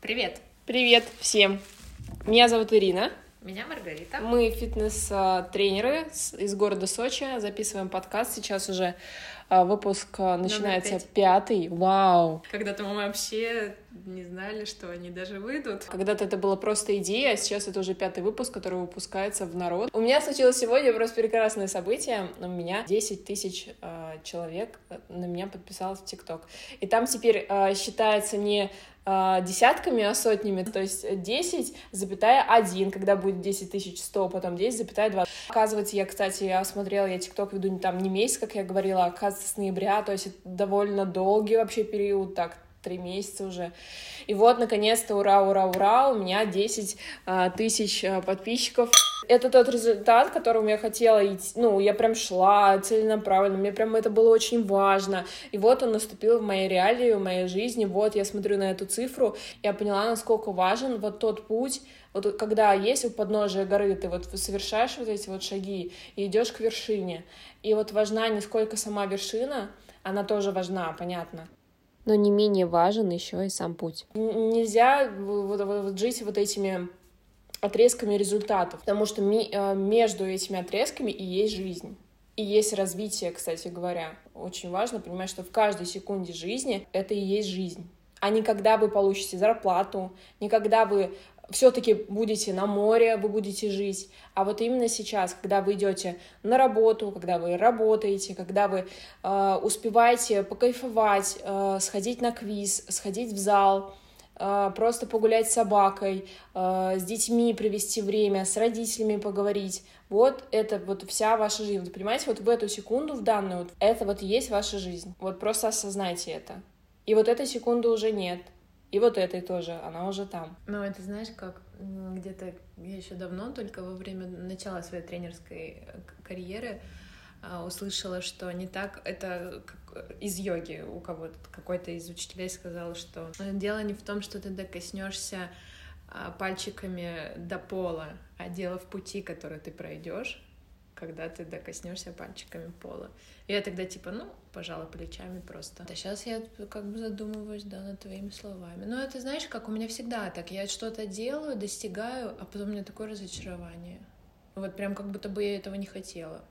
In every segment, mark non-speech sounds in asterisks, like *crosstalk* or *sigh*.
Привет! Привет всем! Меня зовут Ирина. Меня Маргарита. Мы фитнес-тренеры из города Сочи. Записываем подкаст. Сейчас уже выпуск а, начинается пятый. Вау! Когда-то мы вообще не знали, что они даже выйдут. Когда-то это была просто идея, а сейчас это уже пятый выпуск, который выпускается в народ. У меня случилось сегодня просто прекрасное событие. У меня 10 тысяч э, человек на меня подписалось в ТикТок. И там теперь э, считается не десятками, а сотнями, то есть 10, запятая 1, когда будет 10 тысяч 100, потом 10, запятая 2. Оказывается, я, кстати, я смотрела, я ТикТок веду там не месяц, как я говорила, а оказывается, с ноября, то есть довольно долгий вообще период, так, три месяца уже. И вот, наконец-то, ура, ура, ура, у меня 10 а, тысяч а, подписчиков. Это тот результат, к которому я хотела идти. Ну, я прям шла целенаправленно, мне прям это было очень важно. И вот он наступил в моей реалии, в моей жизни. Вот я смотрю на эту цифру, я поняла, насколько важен вот тот путь, вот когда есть у подножия горы, ты вот совершаешь вот эти вот шаги и идешь к вершине. И вот важна не сколько сама вершина, она тоже важна, понятно но не менее важен еще и сам путь. Нельзя вот, вот жить вот этими отрезками результатов, потому что ми, э, между этими отрезками и есть жизнь. И есть развитие, кстати говоря. Очень важно понимать, что в каждой секунде жизни это и есть жизнь. А не когда вы получите зарплату, не когда вы все-таки будете на море, вы будете жить. А вот именно сейчас, когда вы идете на работу, когда вы работаете, когда вы э, успеваете покайфовать, э, сходить на квиз, сходить в зал, просто погулять с собакой, э, с детьми провести время, с родителями поговорить. Вот это вот вся ваша жизнь. Вы понимаете, вот в эту секунду, в данную, вот, это вот есть ваша жизнь. Вот просто осознайте это. И вот этой секунды уже нет. И вот этой тоже, она уже там. Ну, это знаешь, как где-то еще давно, только во время начала своей тренерской карьеры, а, услышала, что не так, это из йоги у кого-то, какой-то из учителей сказал, что дело не в том, что ты докоснешься а, пальчиками до пола, а дело в пути, который ты пройдешь, когда ты докоснешься пальчиками пола. И я тогда типа, ну, пожала плечами просто. А сейчас я как бы задумываюсь, да, над твоими словами. Но это, знаешь, как у меня всегда так. Я что-то делаю, достигаю, а потом у меня такое разочарование. Вот прям как будто бы я этого не хотела.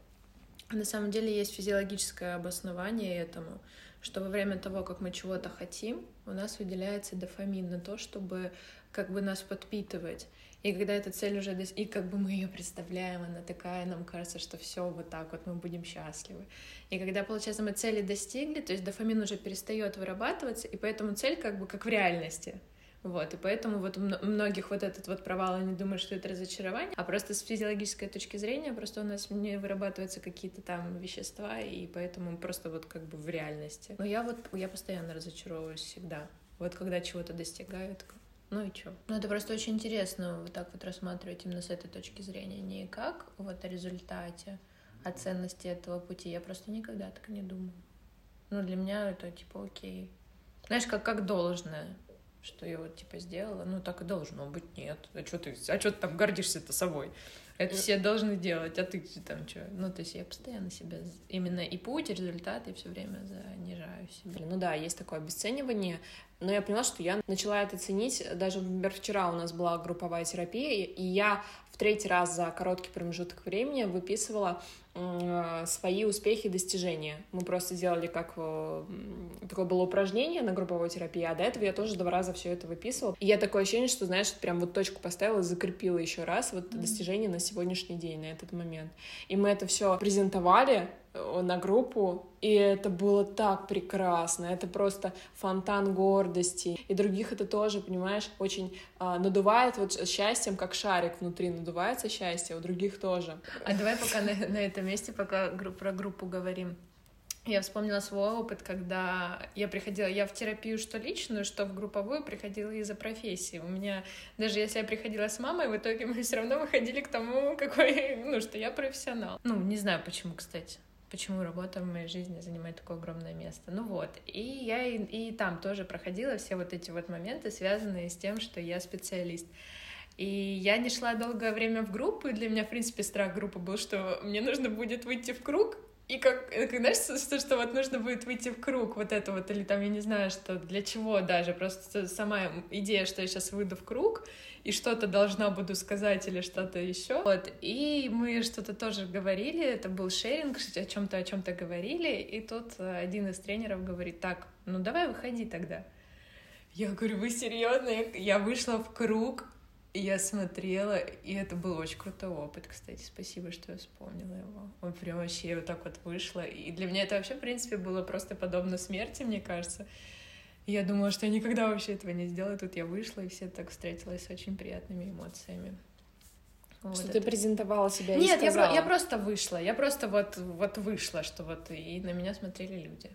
На самом деле есть физиологическое обоснование этому, что во время того, как мы чего-то хотим, у нас выделяется дофамин на то, чтобы как бы нас подпитывать. И когда эта цель уже и как бы мы ее представляем, она такая, нам кажется, что все вот так вот мы будем счастливы. И когда, получается, мы цели достигли, то есть дофамин уже перестает вырабатываться, и поэтому цель как бы как в реальности. Вот, и поэтому вот у многих вот этот вот провал, они думают, что это разочарование, а просто с физиологической точки зрения просто у нас не вырабатываются какие-то там вещества, и поэтому просто вот как бы в реальности. Но я вот, я постоянно разочаровываюсь всегда. Вот когда чего-то достигаю, такая, ну и чё? Ну это просто очень интересно вот так вот рассматривать именно с этой точки зрения. Не как вот о результате, о ценности этого пути. Я просто никогда так не думаю. Ну для меня это типа окей. Знаешь, как, как должное что я вот типа сделала, ну так и должно быть, нет. А что ты, а что ты там гордишься-то собой? Это все должны делать, а ты там что? Ну, то есть я постоянно себя именно и путь, и результат, и все время занижаю себя. Ну да, есть такое обесценивание, но я поняла, что я начала это ценить. Даже, например, вчера у нас была групповая терапия, и я в третий раз за короткий промежуток времени выписывала э, свои успехи и достижения. Мы просто сделали как э, такое было упражнение на групповой терапии, а до этого я тоже два раза все это выписывала. И я такое ощущение, что, знаешь, прям вот точку поставила, закрепила еще раз вот mm-hmm. достижение на сегодняшний день, на этот момент. И мы это все презентовали, на группу, и это было так прекрасно, это просто фонтан гордости, и других это тоже, понимаешь, очень а, надувает вот счастьем, как шарик внутри надувается счастье, у других тоже. А давай пока на, на этом месте, пока про группу говорим, я вспомнила свой опыт, когда я приходила, я в терапию что личную, что в групповую приходила из-за профессии. У меня, даже если я приходила с мамой, в итоге мы все равно выходили к тому, *laughs* какой, ну, что я профессионал. Ну, не знаю почему, кстати почему работа в моей жизни занимает такое огромное место. Ну вот, и я и, и там тоже проходила все вот эти вот моменты, связанные с тем, что я специалист. И я не шла долгое время в группу, и для меня, в принципе, страх группы был, что мне нужно будет выйти в круг, И как, как знаешь, что, что вот нужно будет выйти в круг, вот это вот, или там, я не знаю, что для чего даже, просто сама идея, что я сейчас выйду в круг, и что-то должна буду сказать или что-то еще. Вот, и мы что-то тоже говорили, это был шеринг, о чем-то, о чем-то говорили, и тут э, один из тренеров говорит, так, ну давай выходи тогда. Я говорю, вы серьезно? Я вышла в круг, и я смотрела, и это был очень крутой опыт, кстати. Спасибо, что я вспомнила его. Он прям вообще вот так вот вышло. И для меня это вообще, в принципе, было просто подобно смерти, мне кажется. И я думала, что я никогда вообще этого не сделаю. Тут я вышла, и все так встретилась с очень приятными эмоциями. Вот что это. ты презентовала себя Нет, я, про- я просто вышла. Я просто вот, вот вышла, что вот и на меня смотрели люди.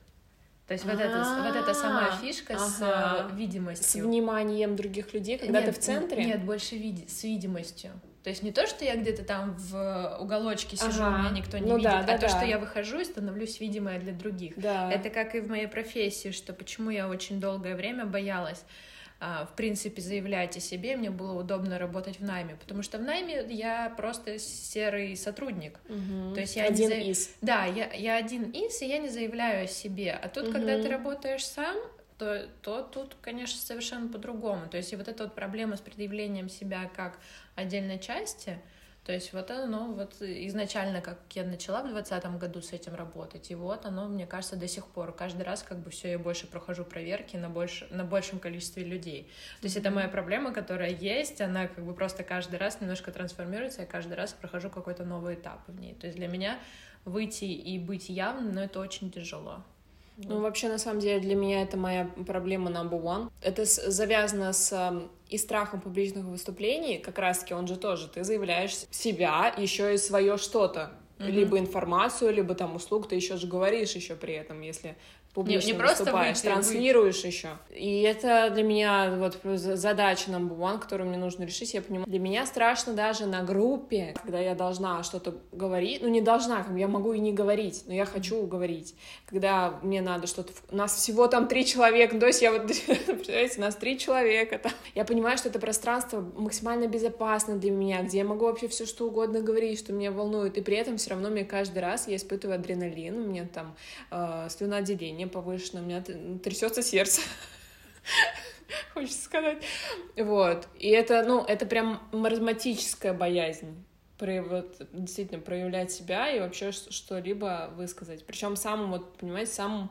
То есть вот это, вот эта самая фишка с э, видимостью. С вниманием других людей, когда ты в центре? Нет, больше с видимостью. То есть не то, что я где-то там в уголочке сижу, ага. меня никто не ну, видит, да, а да, то, да. что я выхожу и становлюсь видимой для других. Да. Это как и в моей профессии, что почему я очень долгое время боялась а, в принципе, заявлять о себе, мне было удобно работать в найме, потому что в найме я просто серый сотрудник. Угу. То есть я один не из. Да, я, я один из, и я не заявляю о себе. А тут, угу. когда ты работаешь сам, то, то тут, конечно, совершенно по-другому. То есть и вот эта вот проблема с предъявлением себя как отдельной части — то есть вот оно вот изначально, как я начала в двадцатом году с этим работать, и вот оно, мне кажется, до сих пор. Каждый раз как бы все я больше прохожу проверки на, больше, на большем количестве людей. То есть это моя проблема, которая есть, она как бы просто каждый раз немножко трансформируется, я каждый раз прохожу какой-то новый этап в ней. То есть для меня выйти и быть явным, но ну, это очень тяжело. Ну, вообще, на самом деле, для меня это моя проблема number one. Это с, завязано с и страхом публичных выступлений, как раз-таки он же тоже, ты заявляешь себя, еще и свое что-то, mm-hmm. либо информацию, либо там услуг, ты еще же говоришь еще при этом, если публично не, не выступаешь, выйти, транслируешь выйти. еще. И это для меня вот задача number one, которую мне нужно решить. Я понимаю, для меня страшно даже на группе, когда я должна что-то говорить, ну не должна, я могу и не говорить, но я хочу говорить. Когда мне надо что-то... У нас всего там три человека, то есть я вот, *laughs* представляете, у нас три человека. Там. Я понимаю, что это пространство максимально безопасно для меня, где я могу вообще все что угодно говорить, что меня волнует, и при этом все равно мне каждый раз я испытываю адреналин, у меня там э, слюноотделение, давление повышено, у меня трясется сердце. *laughs* Хочется сказать. Вот. И это, ну, это прям маразматическая боязнь вот, действительно проявлять себя и вообще что-либо высказать. Причем самым, вот, понимаете, самым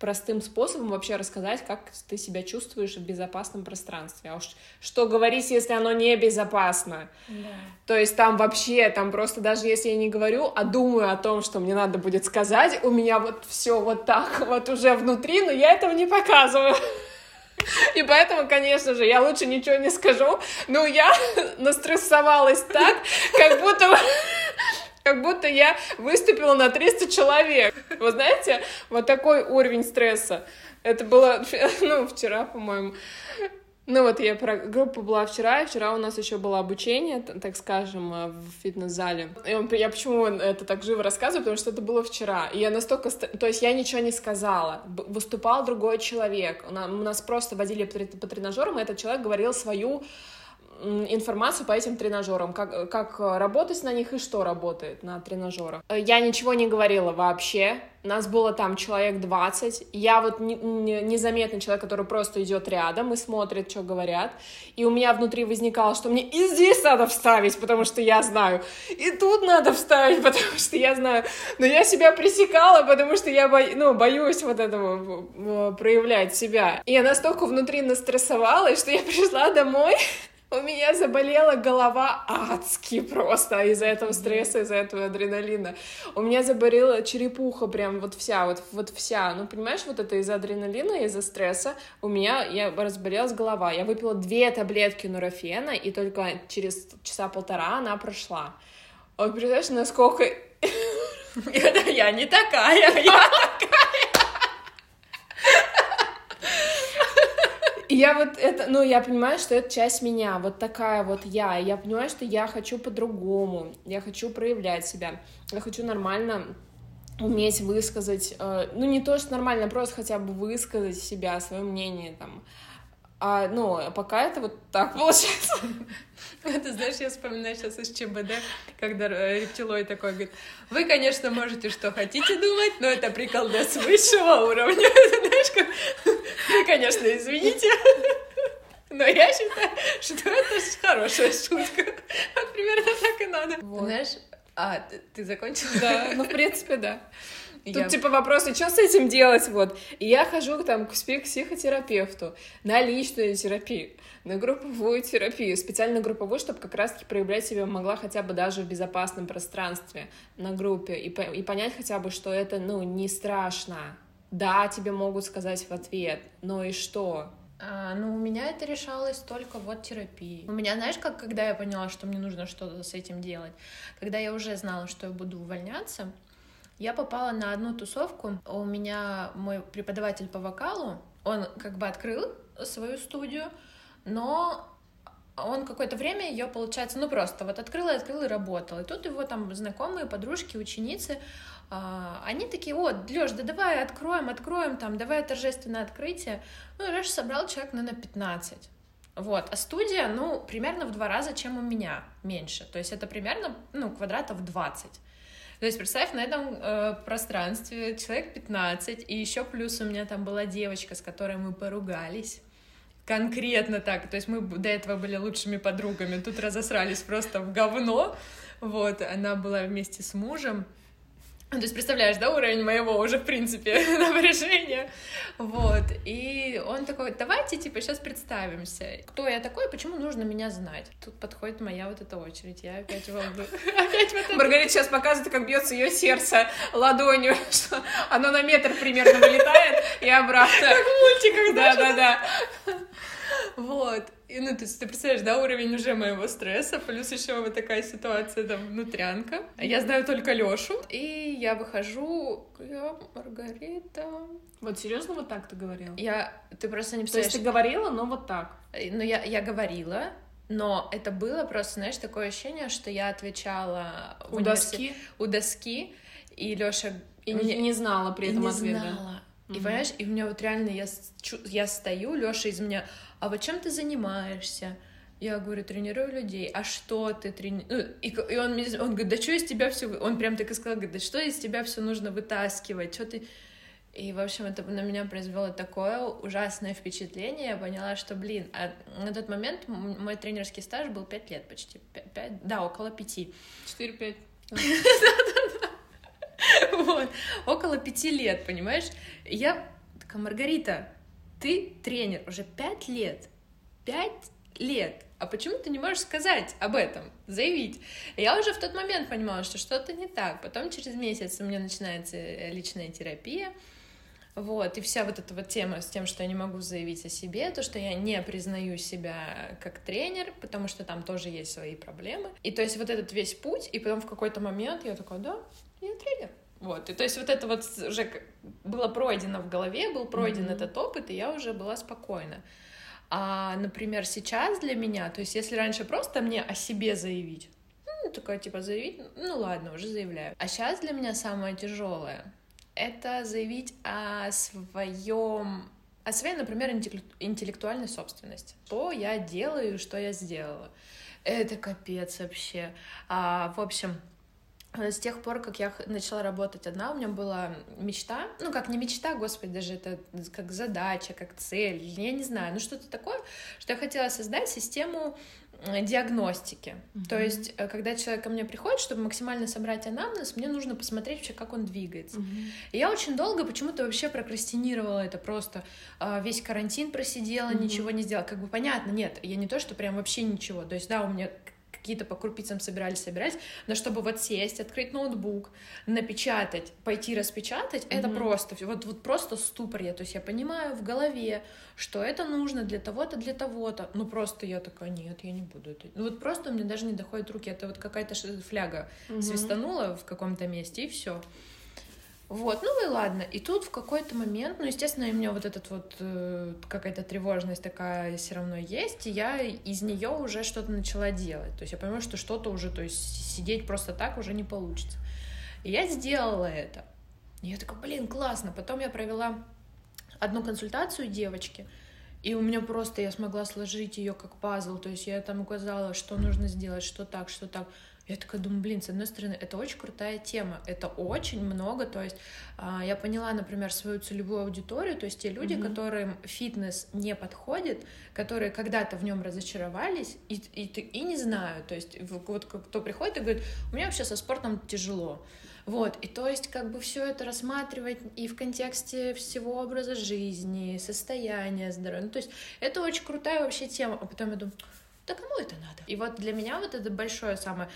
простым способом вообще рассказать, как ты себя чувствуешь в безопасном пространстве. А уж что говорить, если оно не безопасно? Да. То есть там вообще, там просто даже если я не говорю, а думаю о том, что мне надо будет сказать, у меня вот все вот так вот уже внутри, но я этого не показываю. И поэтому, конечно же, я лучше ничего не скажу, но я *laughs* настрессовалась так, как будто *laughs* как будто я выступила на 300 человек. Вы знаете, вот такой уровень стресса. Это было, *laughs* ну, вчера, по-моему. Ну вот я про группу была вчера, и вчера у нас еще было обучение, так скажем, э, в фитнес-зале. И я почему это так живо рассказываю, потому что это было вчера. И я настолько... То есть я ничего не сказала. Выступал другой человек. У нас просто водили по тренажерам, и этот человек говорил свою информацию по этим тренажерам, как, как работать на них и что работает на тренажерах. Я ничего не говорила вообще, нас было там человек 20, я вот не, не, незаметный человек, который просто идет рядом и смотрит, что говорят, и у меня внутри возникало, что мне и здесь надо вставить, потому что я знаю, и тут надо вставить, *laughs* потому что я знаю, но я себя пресекала, потому что я бо... ну, боюсь вот этого проявлять себя. И я настолько внутри настрессовалась, что я *laughs* пришла домой, у меня заболела голова адски просто из-за этого стресса, из-за этого адреналина. У меня заболела черепуха прям вот вся, вот, вот вся. Ну, понимаешь, вот это из-за адреналина, из-за стресса у меня я разболелась голова. Я выпила две таблетки нурофена, и только через часа полтора она прошла. Вот представляешь, насколько... *laughs* Я не такая, я такая. Я вот это, ну, я понимаю, что это часть меня, вот такая вот я. Я понимаю, что я хочу по-другому, я хочу проявлять себя, я хочу нормально уметь высказать, э, ну, не то, что нормально, просто хотя бы высказать себя, свое мнение, там, А, ну, пока это вот так получается. *laughs* Ты знаешь, я вспоминаю сейчас из ЧБД, когда э, рептилой такой говорит, вы, конечно, можете что хотите думать, но это приколдес высшего уровня. *laughs* Знаешь, как... Вы, конечно, извините, *laughs* но я считаю, что это хорошая шутка. Вот примерно так и надо. Вот. Знаешь, а, ты закончила? Да, ну, в принципе, да. Тут, я... типа, вопросы, что с этим делать, вот. И я хожу там к психотерапевту на личную терапию, на групповую терапию, специально групповую, чтобы как раз-таки проявлять себя могла хотя бы даже в безопасном пространстве на группе и, по и понять хотя бы, что это, ну, не страшно. Да, тебе могут сказать в ответ, но и что? А, ну, у меня это решалось только вот терапией. У меня, знаешь, как когда я поняла, что мне нужно что-то с этим делать, когда я уже знала, что я буду увольняться, я попала на одну тусовку. У меня мой преподаватель по вокалу, он как бы открыл свою студию, но он какое-то время ее, получается, ну просто вот открыл и открыл и работал. И тут его там знакомые, подружки, ученицы, а, они такие, вот, Лёш, да давай откроем, откроем, там, давай торжественное открытие. Ну, и Лёша собрал человек, на 15. Вот, а студия, ну, примерно в два раза, чем у меня, меньше. То есть это примерно, ну, квадратов 20. То есть представь, на этом э, пространстве человек 15, и еще плюс у меня там была девочка, с которой мы поругались. Конкретно так. То есть мы до этого были лучшими подругами, тут разосрались просто в говно. Вот, она была вместе с мужем. То есть, представляешь, да, уровень моего уже, в принципе, *laughs* напряжения. Вот. И он такой, давайте, типа, сейчас представимся. Кто я такой, почему нужно меня знать? Тут подходит моя вот эта очередь. Я опять волну. *laughs* Опять вот Маргарита сейчас показывает, как бьется ее сердце ладонью, *laughs* что оно на метр примерно вылетает и обратно. Как в мультиках, да? Да, да, да. Вот. И, ну, то есть ты представляешь, да, уровень уже моего стресса, плюс еще вот такая ситуация, там, внутрянка. Я знаю только Лёшу, и я выхожу, я Маргарита. Вот серьезно вот так ты говорила? Я, ты просто не представляешь. То есть ты говорила, но вот так? Э, ну, я, я говорила, но это было просто, знаешь, такое ощущение, что я отвечала у доски, у доски, и Лёша и не, не знала при этом не ответа. знала. И mm понимаешь, и у меня вот реально я, я стою, Лёша из меня а вот чем ты занимаешься? Я говорю, тренирую людей. А что ты тренируешь? Ну, и, и он, он говорит, да что из тебя все... Он прям так и сказал, говорит, да что из тебя все нужно вытаскивать? Что ты... И, в общем, это на меня произвело такое ужасное впечатление. Я поняла, что, блин, а на тот момент мой тренерский стаж был 5 лет почти. 5, 5, да, около 5. 4-5. *laughs* *laughs* Вот, около пяти лет, понимаешь? Я такая, Маргарита, ты тренер уже пять лет. Пять лет. А почему ты не можешь сказать об этом, заявить? Я уже в тот момент понимала, что что-то не так. Потом через месяц у меня начинается э, личная терапия. Вот, и вся вот эта вот тема с тем, что я не могу заявить о себе, то, что я не признаю себя как тренер, потому что там тоже есть свои проблемы. И то есть вот этот весь путь, и потом в какой-то момент я такая, да, я тренер. Вот, и то есть вот это вот уже было пройдено в голове, был пройден mm-hmm. этот опыт, и я уже была спокойна. А, например, сейчас для меня, то есть если раньше просто мне о себе заявить, ну, такое типа заявить, ну ладно, уже заявляю. А сейчас для меня самое тяжелое это заявить о своем о своей, например, интеллектуальной собственности. Что я делаю, что я сделала. Это капец вообще. А, в общем, с тех пор, как я начала работать одна, у меня была мечта, ну как не мечта, господи, даже это как задача, как цель, я не знаю, ну что-то такое, что я хотела создать систему диагностики. Mm-hmm. То есть, э, когда человек ко мне приходит, чтобы максимально собрать анамнез, мне нужно посмотреть вообще, как он двигается. Mm-hmm. И я очень долго почему-то вообще прокрастинировала это просто. А, весь карантин просидела, mm-hmm. ничего не сделала. Как бы понятно, нет, я не то, что прям вообще ничего. То есть, да, у меня какие-то по крупицам собирались, собирались, но чтобы вот сесть, открыть ноутбук, напечатать, пойти распечатать, mm-hmm. это просто, вот, вот просто ступор я, то есть я понимаю в голове, что это нужно для того-то, для того-то, ну просто я такая, нет, я не буду это, ну вот просто у меня даже не доходят руки, это вот какая-то фляга mm-hmm. свистанула в каком-то месте, и все. Вот, ну и ладно. И тут в какой-то момент, ну, естественно, у меня вот этот вот э, какая-то тревожность такая все равно есть, и я из нее уже что-то начала делать. То есть я понимаю, что что-то уже, то есть сидеть просто так уже не получится. И я сделала это. И я такая, блин, классно. Потом я провела одну консультацию девочки, И у меня просто, я смогла сложить ее как пазл, то есть я там указала, что нужно сделать, что так, что так. Я такая думаю, блин, с одной стороны, это очень крутая тема, это очень много, то есть а, я поняла, например, свою целевую аудиторию, то есть те люди, mm-hmm. которым фитнес не подходит, которые когда-то в нем разочаровались и, и, и не знаю, то есть вот кто приходит и говорит, у меня вообще со спортом тяжело, вот, и то есть как бы все это рассматривать и в контексте всего образа жизни, состояния здоровья, ну, то есть это очень крутая вообще тема, а потом я думаю, да кому это надо? И вот для меня вот это большое самое,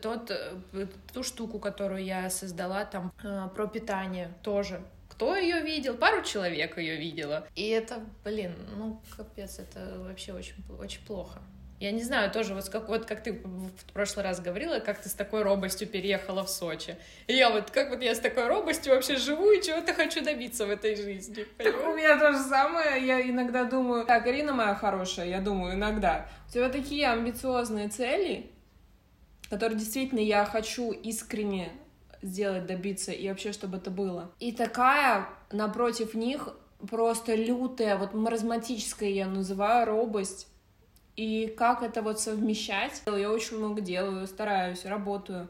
тот, э, ту штуку, которую я создала там э, про питание тоже, кто ее видел? Пару человек ее видела. И это, блин, ну, капец, это вообще очень, очень плохо. Я не знаю, тоже вот как, вот как ты в прошлый раз говорила, как ты с такой робостью переехала в Сочи. И я вот, как вот я с такой робостью вообще живу и чего-то хочу добиться в этой жизни. Так у меня то же самое, я иногда думаю, так, Ирина моя хорошая, я думаю, иногда, у тебя такие амбициозные цели, которые действительно я хочу искренне сделать, добиться, и вообще, чтобы это было. И такая напротив них просто лютая, вот маразматическая я называю робость, и как это вот совмещать? Я очень много делаю, стараюсь, работаю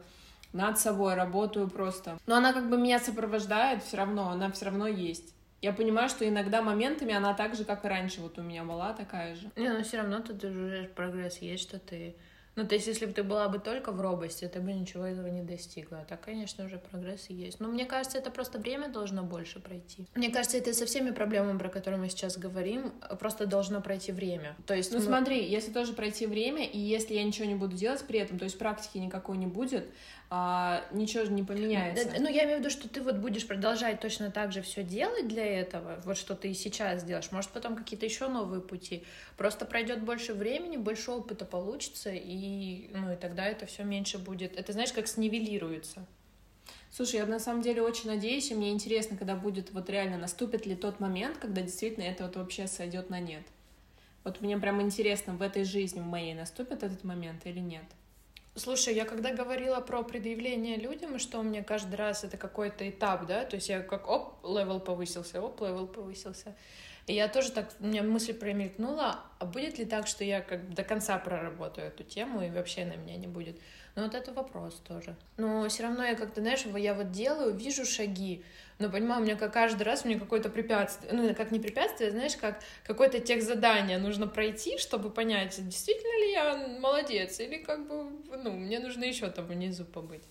над собой, работаю просто. Но она как бы меня сопровождает все равно, она все равно есть. Я понимаю, что иногда моментами она так же, как и раньше, вот у меня была такая же. Не, но все равно тут уже прогресс есть, что ты ну, то есть, если бы ты была бы только в робости, ты бы ничего этого не достигла. А так, конечно, уже прогресс есть. Но мне кажется, это просто время должно больше пройти. Мне кажется, это со всеми проблемами, про которые мы сейчас говорим, просто должно пройти время. То есть, ну, мы... смотри, если тоже пройти время, и если я ничего не буду делать при этом, то есть практики никакой не будет, а, ничего же не поменяется. Ну, я имею в виду, что ты вот будешь продолжать точно так же все делать для этого, вот что ты и сейчас делаешь. Может, потом какие-то еще новые пути. Просто пройдет больше времени, больше опыта получится, и, ну, и тогда это все меньше будет. Это знаешь, как снивелируется. Слушай, я на самом деле очень надеюсь, и мне интересно, когда будет вот реально наступит ли тот момент, когда действительно это вот вообще сойдет на нет. Вот мне прям интересно, в этой жизни в моей наступит этот момент или нет. Слушай, я когда говорила про предъявление людям, что у меня каждый раз это какой-то этап, да, то есть я как оп, level повысился, оп, level повысился. И я тоже так, у меня мысль промелькнула, а будет ли так, что я как до конца проработаю эту тему и вообще на меня не будет? Ну вот это вопрос тоже. Но все равно я как-то, знаешь, я вот делаю, вижу шаги, но понимаю, у меня как каждый раз у меня какое-то препятствие, ну как не препятствие, знаешь, как какое-то тех задание нужно пройти, чтобы понять, действительно ли я молодец, или как бы, ну, мне нужно еще там внизу побыть.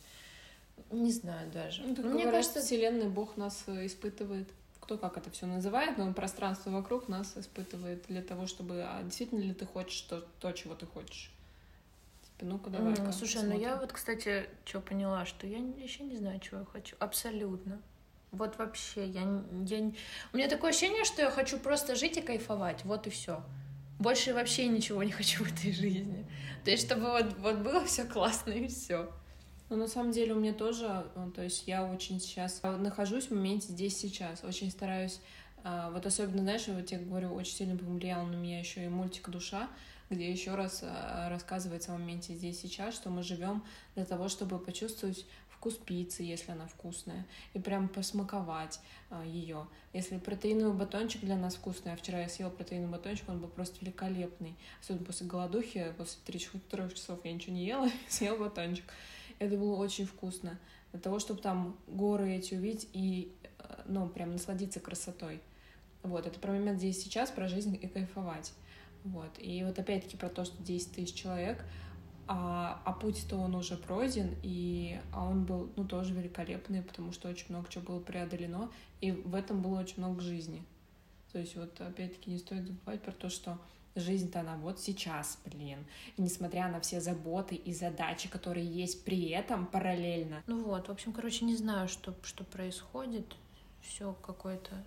Не знаю даже. Ну, так Мне говорят, кажется, Вселенная Бог нас э, испытывает кто как это все называет, но пространство вокруг нас испытывает для того, чтобы а действительно ли ты хочешь то, то чего ты хочешь. Типа, ну-ка давай. Mm, слушай, ну я вот, кстати, что поняла, что я еще не знаю, чего я хочу. Абсолютно. Вот вообще, я, я... У меня такое ощущение, что я хочу просто жить и кайфовать, вот и все. Больше вообще ничего не хочу в этой жизни. То есть, чтобы вот, вот было все классно и все. Ну, на самом деле, у меня тоже, ну, то есть я очень сейчас нахожусь в моменте здесь сейчас, очень стараюсь, а, вот особенно, знаешь, вот я говорю, очень сильно повлиял на меня еще и мультик «Душа», где еще раз а, рассказывается в моменте здесь сейчас, что мы живем для того, чтобы почувствовать вкус пиццы, если она вкусная, и прям посмаковать а, ее. Если протеиновый батончик для нас вкусный, а вчера я съела протеиновый батончик, он был просто великолепный. Особенно после голодухи, после 3-4 часов я ничего не ела, *laughs* съела батончик. Это было очень вкусно. Для того, чтобы там горы эти увидеть и, э, ну, прям насладиться красотой. Вот, это про момент здесь сейчас, про жизнь и кайфовать. Вот, и вот опять-таки про то, что 10 тысяч человек, а, а путь-то он уже пройден, и а он был, ну, тоже великолепный, потому что очень много чего было преодолено, и в этом было очень много жизни. То есть вот опять-таки не стоит забывать про то, что Жизнь-то она вот сейчас, блин. И несмотря на все заботы и задачи, которые есть при этом параллельно. Ну вот, в общем, короче, не знаю, что, что происходит. Все какое-то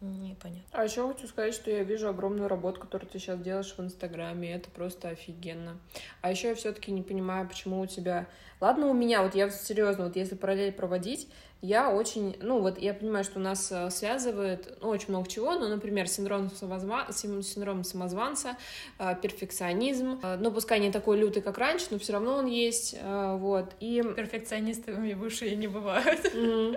непонятно. А еще хочу сказать, что я вижу огромную работу, которую ты сейчас делаешь в Инстаграме. Это просто офигенно. А еще я все-таки не понимаю, почему у тебя. Ладно, у меня, вот я серьезно, вот если параллель проводить, я очень, ну вот я понимаю, что у нас э, связывает ну, очень много чего, ну, например, синдром, самозван, синдром самозванца, э, перфекционизм, э, ну, пускай не такой лютый, как раньше, но все равно он есть, вот, и... Перфекционистами выше не бывают.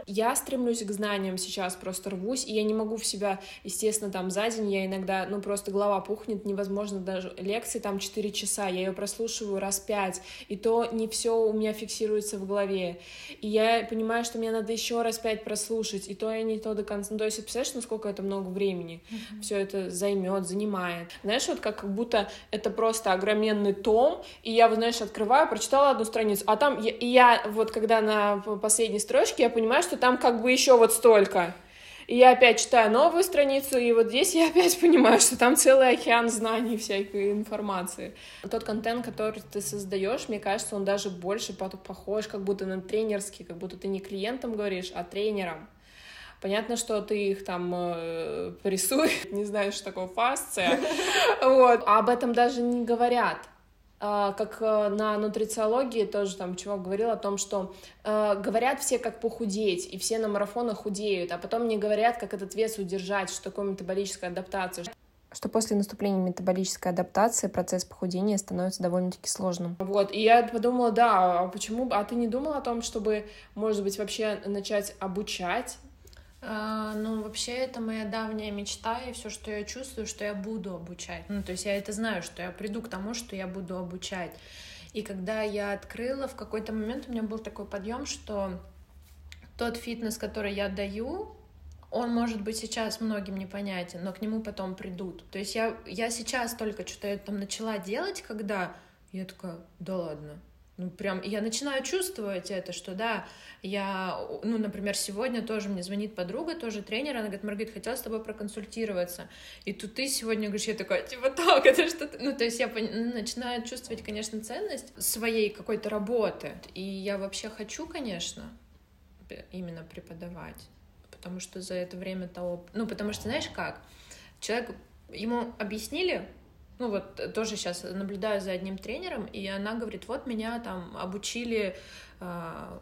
*laughs* Я стремлюсь к знаниям сейчас, просто рвусь, и я не могу в себя, естественно, там за день я иногда, ну, просто голова пухнет, невозможно даже, лекции там 4 часа, я ее прослушиваю раз 5, и то не все у меня фиксируется в голове, и я понимаю, что мне надо надо еще раз пять прослушать, и то и не то до конца. Ну, то есть, представляешь, насколько это много времени mm-hmm. все это займет, занимает. Знаешь, вот как, как будто это просто огроменный том, и я, вот, знаешь, открываю, прочитала одну страницу, а там, я, и я вот когда на последней строчке, я понимаю, что там как бы еще вот столько. И я опять читаю новую страницу, и вот здесь я опять *laughs* понимаю, что там целый океан знаний, всякой информации. Тот контент, который ты создаешь, мне кажется, он даже больше похож как будто на тренерский, как будто ты не клиентам говоришь, а тренером. Понятно, что ты их там э, рисуешь, *laughs* не знаешь, что такое фасция, *laughs* вот. а об этом даже не говорят. А, как э, на нутрициологии тоже там чувак говорил о том, что э, говорят все, как похудеть, и все на марафонах худеют, а потом не говорят, как этот вес удержать, что такое метаболическая адаптация. Что после наступления метаболической адаптации процесс похудения становится довольно-таки сложным. Вот, и я подумала, да, а почему, а ты не думала о том, чтобы, может быть, вообще начать обучать ну, вообще, это моя давняя мечта, и все, что я чувствую, что я буду обучать. Ну, то есть я это знаю, что я приду к тому, что я буду обучать. И когда я открыла, в какой-то момент у меня был такой подъем, что тот фитнес, который я даю, он может быть сейчас многим непонятен, но к нему потом придут. То есть я, я сейчас только что-то там начала делать, когда я такая, да ладно, ну, прям, я начинаю чувствовать это, что да, я, ну, например, сегодня тоже мне звонит подруга, тоже тренер, она говорит, Маргарита, хотела с тобой проконсультироваться, и тут ты сегодня говоришь, я такая, типа, так, это что-то, ну, то есть я пон... Ну, начинаю чувствовать, конечно, ценность своей какой-то работы, и я вообще хочу, конечно, именно преподавать, потому что за это время того, ну, потому что, знаешь как, человек, ему объяснили, ну вот э, тоже сейчас наблюдаю за одним тренером, и она говорит, вот меня там обучили э,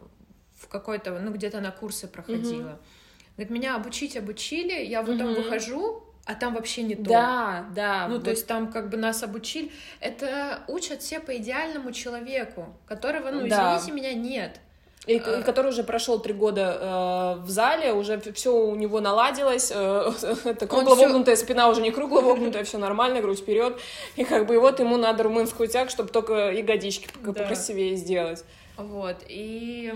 в какой-то, ну где-то на курсы проходила. Угу. Говорит, меня обучить обучили, я потом угу. выхожу, а там вообще не то. Да, да. Ну, вот. то есть там как бы нас обучили. Это учат все по идеальному человеку, которого, ну, да. извините меня, нет. И, и э, который уже прошел три года э, в зале, уже все у него наладилось, э, *laughs* это кругловогнутая спина уже не кругловогнутая, все нормально, грудь вперед, и как бы и вот ему надо румынскую тяг, чтобы только ягодички да. покрасивее сделать. Вот, и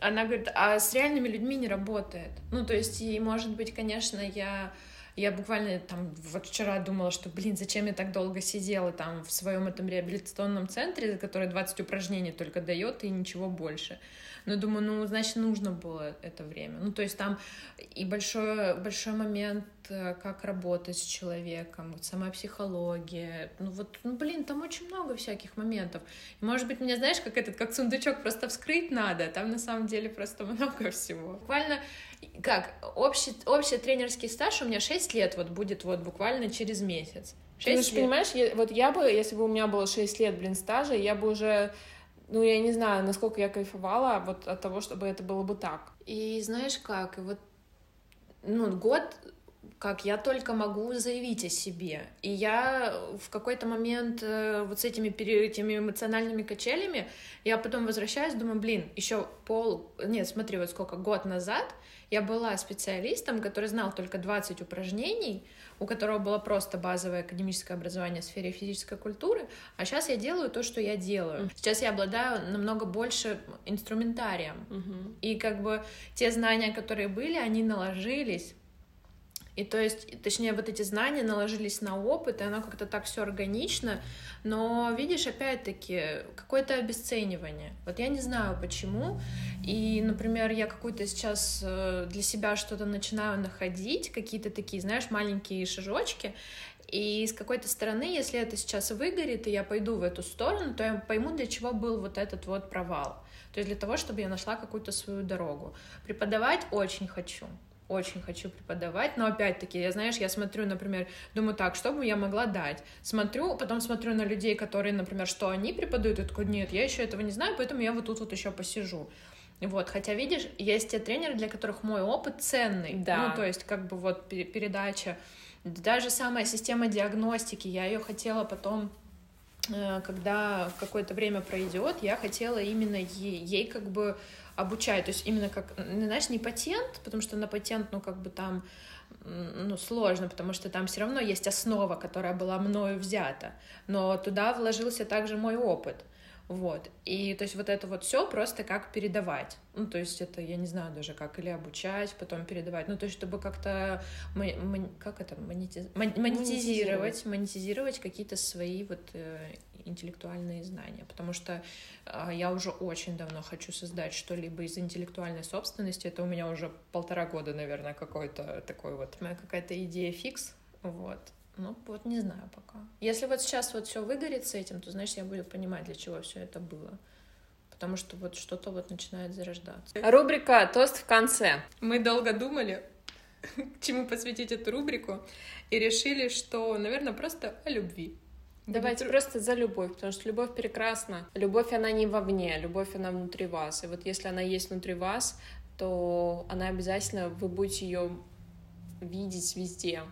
она говорит, а с реальными людьми не работает. Ну, то есть, и, может быть, конечно, я я буквально там вот вчера думала, что, блин, зачем я так долго сидела там в своем этом реабилитационном центре, который 20 упражнений только дает и ничего больше. Но думаю, ну, значит, нужно было это время. Ну, то есть там и большой, большой момент, э, как работать с человеком, вот сама психология. Ну, вот, ну, блин, там очень много всяких моментов. И, может быть, мне, знаешь, как этот, как сундучок просто вскрыть надо, там на самом деле просто *laughs* много всего. Буквально как, общий, общий тренерский стаж у меня 6 лет вот будет вот буквально через месяц. 6 Ты лет. понимаешь, я, вот я бы, если бы у меня было 6 лет, блин, стажа, я бы уже ну, я не знаю, насколько я кайфовала вот от того, чтобы это было бы так. И знаешь как, вот, ну, год как я только могу заявить о себе. И я в какой-то момент э, вот с этими, этими эмоциональными качелями, я потом возвращаюсь, думаю, блин, еще пол, нет, смотри, вот сколько, год назад я была специалистом, который знал только 20 упражнений, у которого было просто базовое академическое образование в сфере физической культуры, а сейчас я делаю то, что я делаю. Сейчас я обладаю намного больше инструментарием. Uh-huh. И как бы те знания, которые были, они наложились и то есть, точнее, вот эти знания наложились на опыт, и оно как-то так все органично, но видишь, опять-таки, какое-то обесценивание. Вот я не знаю почему. И, например, я какую-то сейчас э, для себя что-то начинаю находить, какие-то такие, знаешь, маленькие шажочки, и с какой-то стороны, если это сейчас выгорит, и я пойду в эту сторону, то я пойму, для чего был вот этот вот провал. То есть для того, чтобы я нашла какую-то свою дорогу. Преподавать очень хочу очень хочу преподавать, но опять-таки, я, знаешь, я смотрю, например, думаю так, что бы я могла дать? Смотрю, потом смотрю на людей, которые, например, что они преподают, и такой, нет, я еще этого не знаю, поэтому я вот тут вот еще посижу. Вот, хотя, видишь, есть те тренеры, для которых мой опыт ценный. Да. Ну, то есть, как бы вот передача. Даже самая система диагностики, я ее хотела потом э, когда какое-то время пройдет, я хотела именно ей, ей как бы обучать, то есть именно как, знаешь, не патент, потому что на патент, ну, как бы там, ну, сложно, потому что там все равно есть основа, которая была мною взята, но туда вложился также мой опыт, вот. И то есть вот это вот все просто как передавать. Ну, то есть это, я не знаю даже как, или обучать, потом передавать. Ну, то есть чтобы как-то, как это, монетиз... монетизировать, монетизировать какие-то свои вот э, интеллектуальные знания. Потому что э, я уже очень давно хочу создать что-либо из интеллектуальной собственности. Это у меня уже полтора года, наверное, какой-то такой вот, моя какая-то идея фикс. Вот. Ну, вот не знаю пока. Если вот сейчас вот все выгорит с этим, то, знаешь, я буду понимать, для чего все это было. Потому что вот что-то вот начинает зарождаться. Рубрика «Тост в конце». Мы долго думали, *laughs* чему посвятить эту рубрику, и решили, что, наверное, просто о любви. Давайте просто за любовь, потому что любовь прекрасна. Любовь, она не вовне, любовь, она внутри вас. И вот если она есть внутри вас, то она обязательно, вы будете ее видеть везде.